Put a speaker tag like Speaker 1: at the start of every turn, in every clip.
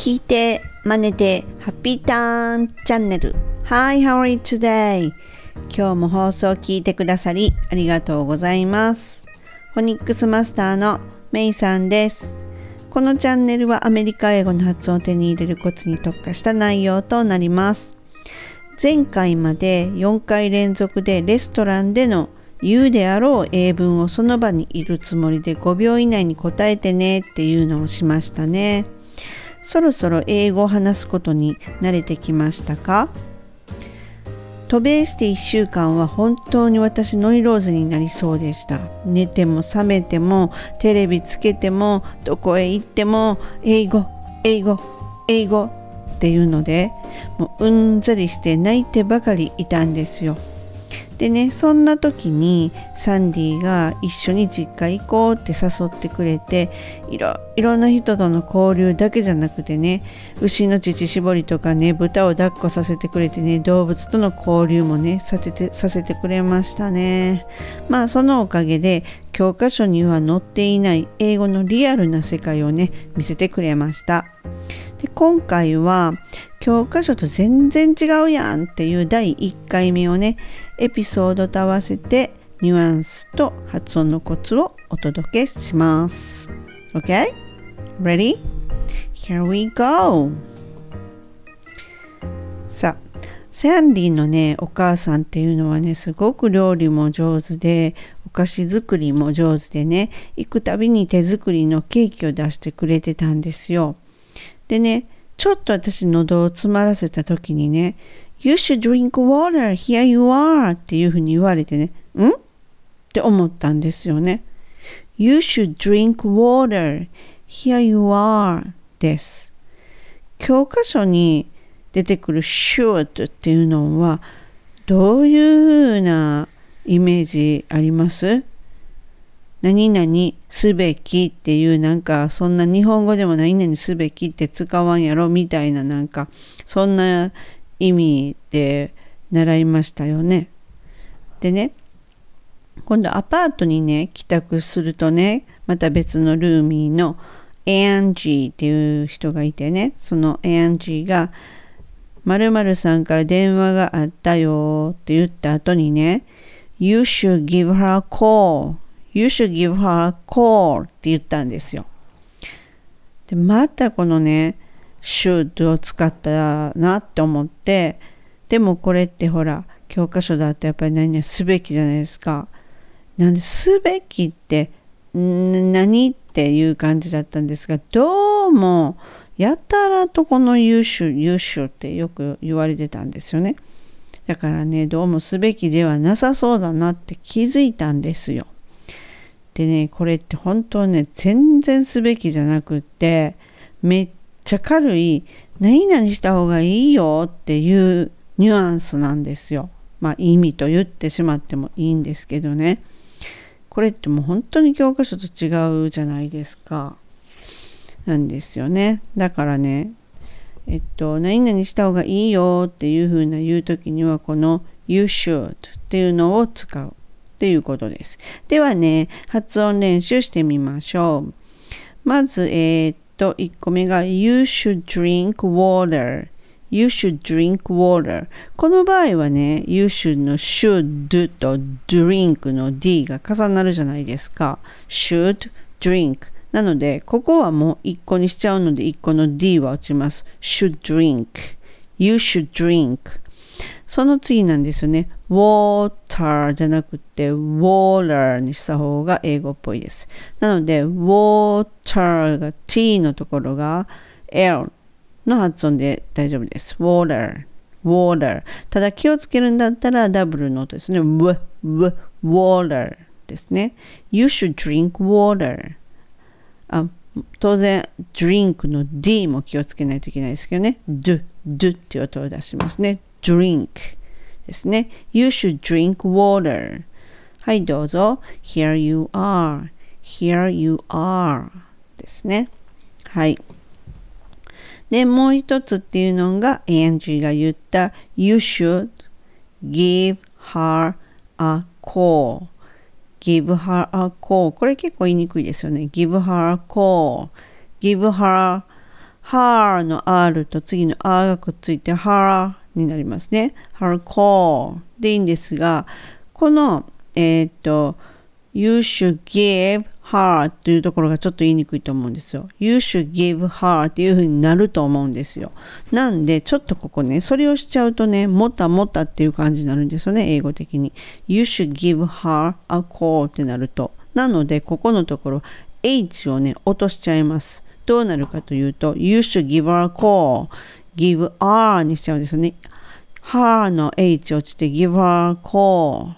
Speaker 1: 聞いて、真似て、ハッピーターンチャンネル。Hi, how are you today? 今日も放送を聞いてくださりありがとうございます。フォニックスマスターのメイさんです。このチャンネルはアメリカ英語の発音を手に入れるコツに特化した内容となります。前回まで4回連続でレストランでの言うであろう英文をその場にいるつもりで5秒以内に答えてねっていうのをしましたね。そろそろ英語を話すことに慣れてきましたか？渡米して1週間は本当に私ノイローズになりそうでした。寝ても覚めてもテレビつけてもどこへ行っても英語英語英語っていうのでもううんざりして泣いてばかりいたんですよ。でねそんな時にサンディが一緒に実家行こうって誘ってくれていろいろな人との交流だけじゃなくてね牛の乳搾りとかね豚を抱っこさせてくれてね動物との交流もねさせてさせてくれましたね。まあそのおかげで教科書には載っていない英語のリアルな世界をね見せてくれました。で今回は教科書と全然違うやんっていう第1回目をねエピソードと合わせてニュアンスと発音のコツをお届けします OK? Ready? Here we go! さあサンディのねお母さんっていうのはねすごく料理も上手でお菓子作りも上手でね行くたびに手作りのケーキを出してくれてたんですよ。でねちょっと私喉を詰まらせた時にね You should drink water, here you are っていうふうに言われてねん？って思ったんですよね。You should drink water, here you are です。教科書に出てくる should っていうのはどういうふうなイメージあります？何々すべきっていうなんかそんな日本語でも何々すべきって使わんやろみたいななんかそんな意味で習いましたよね。でね今度アパートにね帰宅するとねまた別のルーミーのエアンジーっていう人がいてねそのエアンジーが〇〇さんから電話があったよって言った後にね You should give her a call You should give her a call って言ったんですよ。で、またこのね、should を使ったなって思って、でもこれってほら、教科書だとやっぱり何々すべきじゃないですか。なんですべきって何っていう感じだったんですが、どうもやたらとこの優秀、優秀ってよく言われてたんですよね。だからね、どうもすべきではなさそうだなって気づいたんですよ。でねこれって本当はね全然すべきじゃなくってめっちゃ軽い何々した方がいいよっていうニュアンスなんですよ。まあ意味と言ってしまってもいいんですけどね。これってもう本当に教科書と違うじゃないですか。なんですよね。だからね、えっと、何々した方がいいよっていうふうな言う時にはこの You should っていうのを使う。ていうことです。ではね、発音練習してみましょう。まず、えー、っと、1個目が You should drink water. You should drink water. この場合はね、You should の should と drink の d が重なるじゃないですか。should drink。なので、ここはもう1個にしちゃうので、1個の d は落ちます。should drink。You should drink。その次なんですよね。water じゃなくて water にした方が英語っぽいです。なので water が t のところが l の発音で大丈夫です。water water ただ気をつけるんだったらダブルの音ですね。w, w, water ですね。You should drink water あ当然 drink の d も気をつけないといけないですけどね。do, do っていう音を出しますね。Drink ですね。You should drink water. はい、どうぞ。Here you are. Here you are. ですね。はい。で、もう一つっていうのが、エンジーが言った You should give her a call. give her a call. これ結構言いにくいですよね。give her a call. give her her の r と次の r がくっついて her になりますね。her call でいいんですが、この、えっ、ー、と、You should give her というところがちょっと言いにくいと思うんですよ。You should give her っていう風になると思うんですよ。なんで、ちょっとここね、それをしちゃうとね、もたもたっていう感じになるんですよね、英語的に。You should give her a call ってなると。なので、ここのところ、H をね、落としちゃいます。どうなるかというと、You should give her a call. Give r にしちゃうんですよね。her の H 落ちて give her a call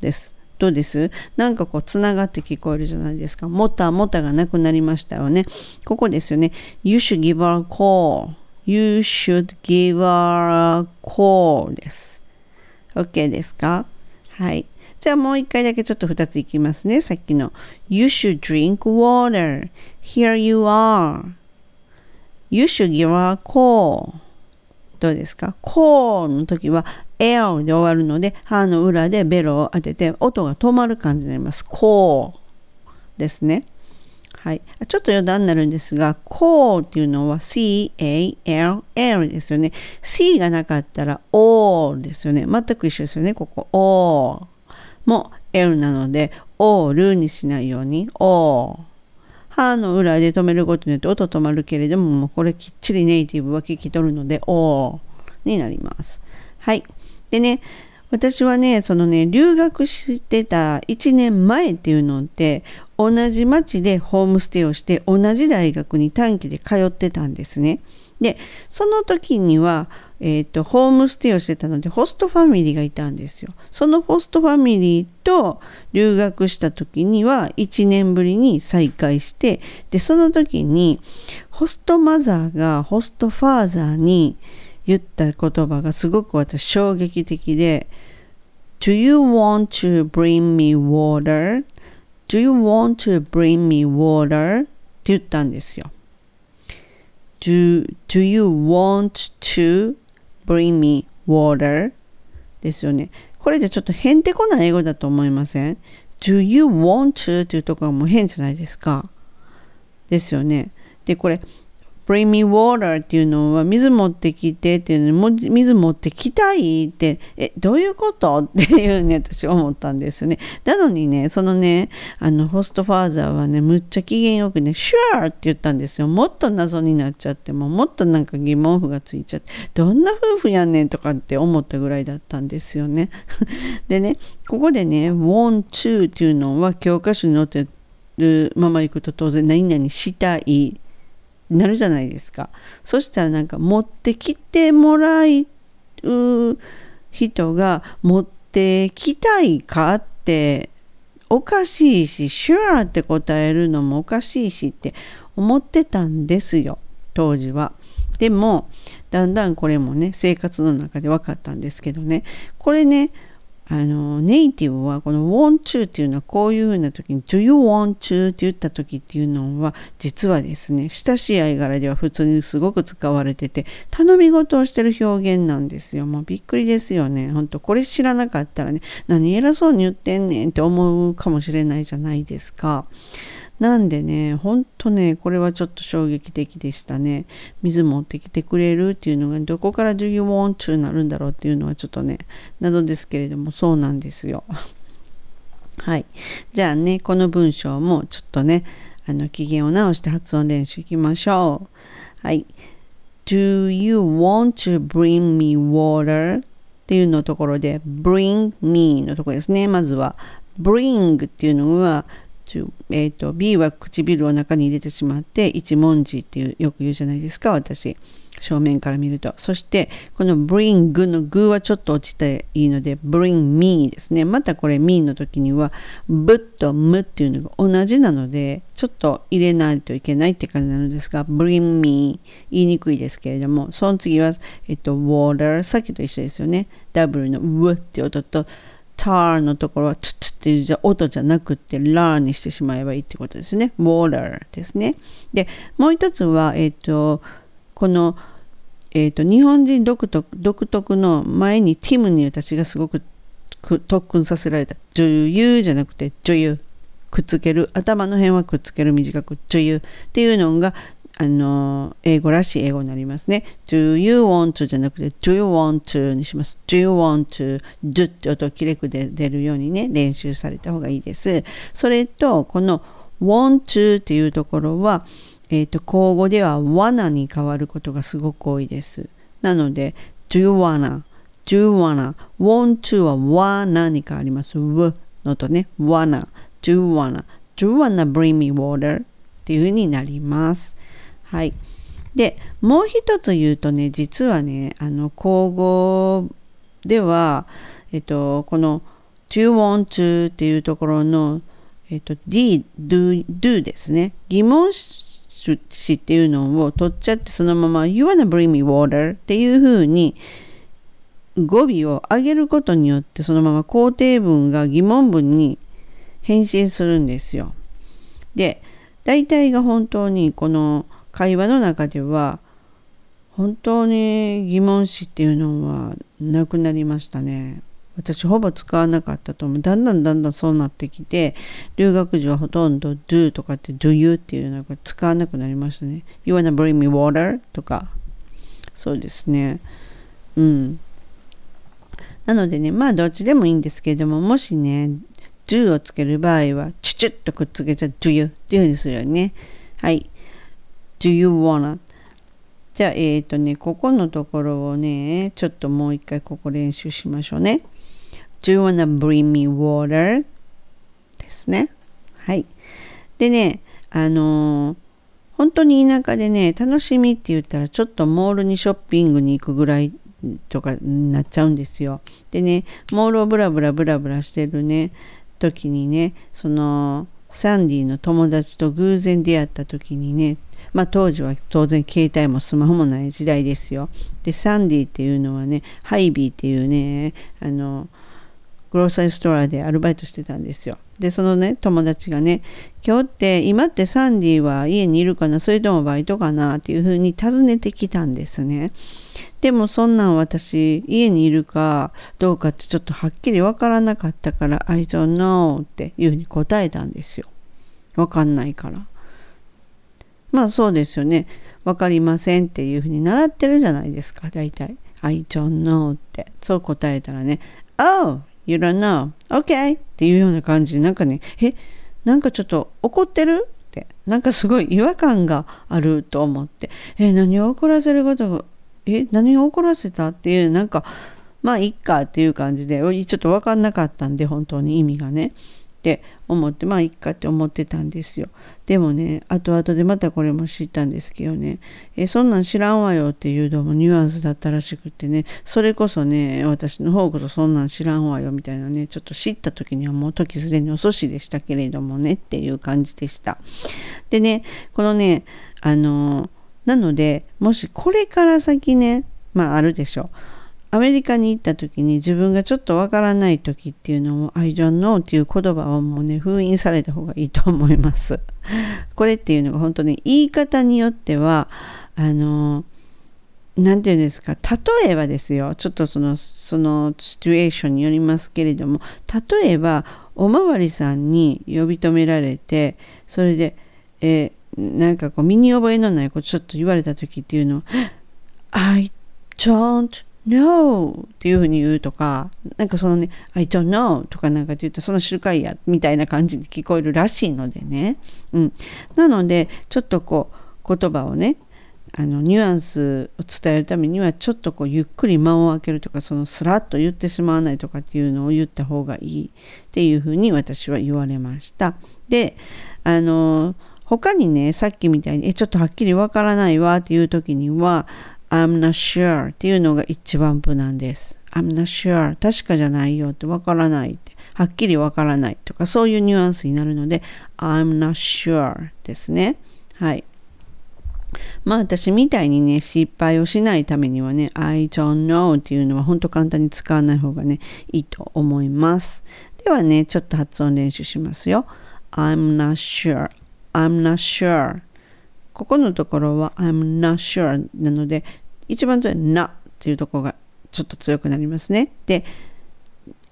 Speaker 1: です。どうですなんかこうつながって聞こえるじゃないですか。もたもたがなくなりましたよね。ここですよね。You should give her a call. You should give her a call です。OK ですかはい。じゃあもう一回だけちょっと二ついきますね。さっきの You should drink water. Here you are. You should give a call. どうですか ?call の時は L で終わるので、歯の裏でベロを当てて音が止まる感じになります。call ですね。はい。ちょっと余談になるんですが、call っていうのは C-A-L-L ですよね。C がなかったら O ですよね。全く一緒ですよね。ここ O も L なので、O ルにしないように O 歯の裏で止めることによって音止まるけれども、もうこれきっちりネイティブは聞き取るので、O になります。はい。でね、私はね、そのね、留学してた1年前っていうのって、同じ町でホームステイをして、同じ大学に短期で通ってたんですね。で、その時には、えっ、ー、と、ホームステイをしてたので、ホストファミリーがいたんですよ。そのホストファミリーと留学した時には、1年ぶりに再会して、で、その時に、ホストマザーがホストファーザーに言った言葉がすごく私衝撃的で、Do you want to bring me water?Do you want to bring me water? って言ったんですよ。Do, do you want to bring me water? ですよね。これでちょっとへんてこな英語だと思いません ?Do you want to? というところがもう変じゃないですか？ですよね。で、これ、bring me water っていうのは水持ってきてっていうのに水持ってきたいってえどういうこと？っていうね私思ったんですよね。なのにねそのねあのホストファーザーはねむっちゃ機嫌よくね sure って言ったんですよ。もっと謎になっちゃってももっとなんか疑問符がついちゃってどんな夫婦やねんとかって思ったぐらいだったんですよね。でねここでね want to っていうのは教科書に載ってるまま行くと当然何々したいなるじゃないですか。そしたらなんか持ってきてもらう人が持ってきたいかっておかしいし、sure って答えるのもおかしいしって思ってたんですよ、当時は。でも、だんだんこれもね、生活の中で分かったんですけどね、これね、あのネイティブはこの want to っていうのはこういうふうな時に do you want to? って言った時っていうのは実はですね親しい間柄では普通にすごく使われてて頼み事をしてる表現なんですよ。もうびっくりですよね。ほんとこれ知らなかったらね何偉そうに言ってんねんって思うかもしれないじゃないですか。なんでね、ほんとね、これはちょっと衝撃的でしたね。水持ってきてくれるっていうのが、どこから Do you want to なるんだろうっていうのはちょっとね、謎ですけれども、そうなんですよ。はい。じゃあね、この文章もちょっとね、あの、機嫌を直して発音練習いきましょう。はい。Do you want to bring me water? っていうのところで bring me のところですね。まずは bring っていうのはえーと、B は唇を中に入れてしまって一文字っていうよく言うじゃないですか私。正面から見ると。そしてこの bring の具はちょっと落ちていいので bring me ですね。またこれ me の時には b と m っていうのが同じなのでちょっと入れないといけないって感じなのですが bring me 言いにくいですけれどもその次は、えっと、water さっきと一緒ですよね。W の w って音と tar のところはツツっていうじゃ音じゃなくってラーにしてしまえばいいってことですね。water ですね。で、もう一つは、えっ、ー、と、この、えっ、ー、と、日本人独特独特の前にティムに私がすごく特訓させられた。女優じゃなくて女優。くっつける。頭の辺はくっつける。短く。女優。っていうのがあの、英語らしい英語になりますね。do you want to じゃなくて do you want to にします。do you want to do って音をきれくで出るようにね、練習された方がいいです。それと、この want to っていうところは、えっ、ー、と、口語では wanna に変わることがすごく多いです。なので、do you wanna, do you wanna, want to は wanna に変わります。w のとね、wanna, do you wanna, do you wanna bring me water っていう風になります。はい。で、もう一つ言うとね、実はね、あの、口語では、えっと、この do you want to っていうところの、えっと、d, do, do ですね。疑問詞っていうのを取っちゃってそのまま you wanna bring me water っていう風に語尾を上げることによってそのまま肯定文が疑問文に変身するんですよ。で、大体が本当にこの会話の中では本当に疑問詞っていうのはなくなりましたね。私ほぼ使わなかったと思う。だんだんだんだんそうなってきて、留学時はほとんど do とかって do you っていうのが使わなくなりましたね。You wanna bring me water? とか。そうですね。うん。なのでね、まあどっちでもいいんですけれども、もしね、do をつける場合は、チュチュッとくっつけちゃ do you っていうふうにするよね。はい。Do you wanna? じゃあ、えっ、ー、とね、ここのところをね、ちょっともう一回ここ練習しましょうね。Do you wanna bring me water? ですね。はい。でね、あのー、本当に田舎でね、楽しみって言ったら、ちょっとモールにショッピングに行くぐらいとかなっちゃうんですよ。でね、モールをブラブラブラブラしてるね、時にね、その、サンディの友達と偶然出会った時にね、まあ当時は当然携帯もスマホもない時代ですよ。で、サンディっていうのはね、ハイビーっていうね、あの、グローサリーストアでアルバイトしてたんですよ。で、そのね、友達がね、今日って、今ってサンディは家にいるかなそれともバイトかなっていうふうに尋ねてきたんですね。でもそんなん私、家にいるかどうかってちょっとはっきりわからなかったから、I don't know っていうふうに答えたんですよ。わかんないから。まあそうですよね。わかりませんっていうふうに習ってるじゃないですか、大体。I don't know って。そう答えたらね、Oh, you don't know. Okay. っていうような感じで、なんかね、え、なんかちょっと怒ってる？って。なんかすごい違和感があると思って。え、何を怒らせることが、え、何を怒らせたっていう、なんか、まあいっかっていう感じで、ちょっと分かんなかったんで、本当に意味がね。って思ってまあいっかって思ってたんですよ。でもね後々でまたこれも知ったんですけどねえそんなん知らんわよっていうのもニュアンスだったらしくってねそれこそね私の方こそそんなん知らんわよみたいなねちょっと知った時にはもう時すでに遅しでしたけれどもねっていう感じでした。でねこのねあのなのでもしこれから先ねまああるでしょう。アメリカに行った時に自分がちょっとわからない時っていうのも I don't know っていう言葉をもうね封印された方がいいと思います。これっていうのが本当に言い方によってはあの何て言うんですか例えばですよちょっとそのそのシチュエーションによりますけれども例えばおまわりさんに呼び止められてそれで、えー、なんかこう身に覚えのないことちょっと言われた時っていうのを I don't No! っていうふうに言うとか、なんかそのね、I don't know とかなんかって言うと、その集会や、みたいな感じで聞こえるらしいのでね。うん。なので、ちょっとこう、言葉をね、あの、ニュアンスを伝えるためには、ちょっとこう、ゆっくり間を空けるとか、そのスラッと言ってしまわないとかっていうのを言った方がいいっていうふうに私は言われました。で、あの、他にね、さっきみたいに、え、ちょっとはっきりわからないわっていう時には、I'm not sure っていうのが一番無難です。I'm not sure 確かじゃないよってわからないって。はっきりわからないとかそういうニュアンスになるので I'm not sure ですね。はい。まあ私みたいにね失敗をしないためにはね I don't know っていうのは本当簡単に使わない方がねいいと思います。ではねちょっと発音練習しますよ。I'm not sure I'm not sure ここのところは I'm not sure なので一番強い not っていうところがちょっと強くなりますね。で、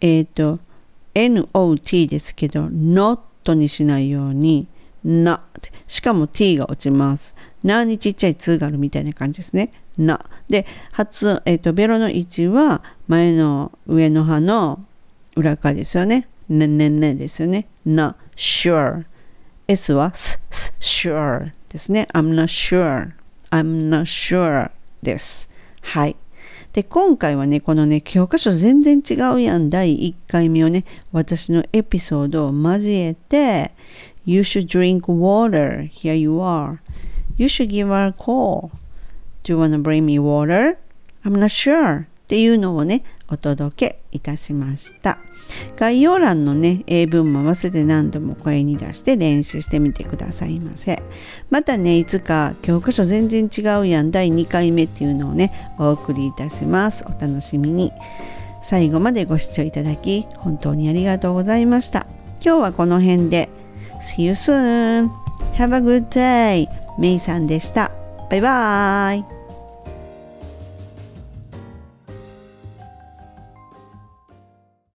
Speaker 1: えっ、ー、と not ですけど not にしないようになしかも t が落ちます。なにちっちゃい2があるみたいな感じですね。な。で、発、えっ、ー、と、ベロの位置は前の上の歯の裏側ですよね。ねねねですよね。な、sure。S は s, s, sure ですね。I'm not sure. I'm not sure です。はい。で、今回はね、このね、教科書全然違うやん、第1回目をね、私のエピソードを交えて、You should drink water. Here you are. You should give her a call. Do you wanna bring me water? I'm not sure. っていうのをね、お届けいたしました。概要欄のね、英文も合わせて何度も声に出して練習してみてくださいませ。またね、いつか教科書全然違うやん第2回目っていうのをね、お送りいたします。お楽しみに。最後までご視聴いただき、本当にありがとうございました。今日はこの辺で。See you soon! Have a good day! メイさんでした。バイバーイ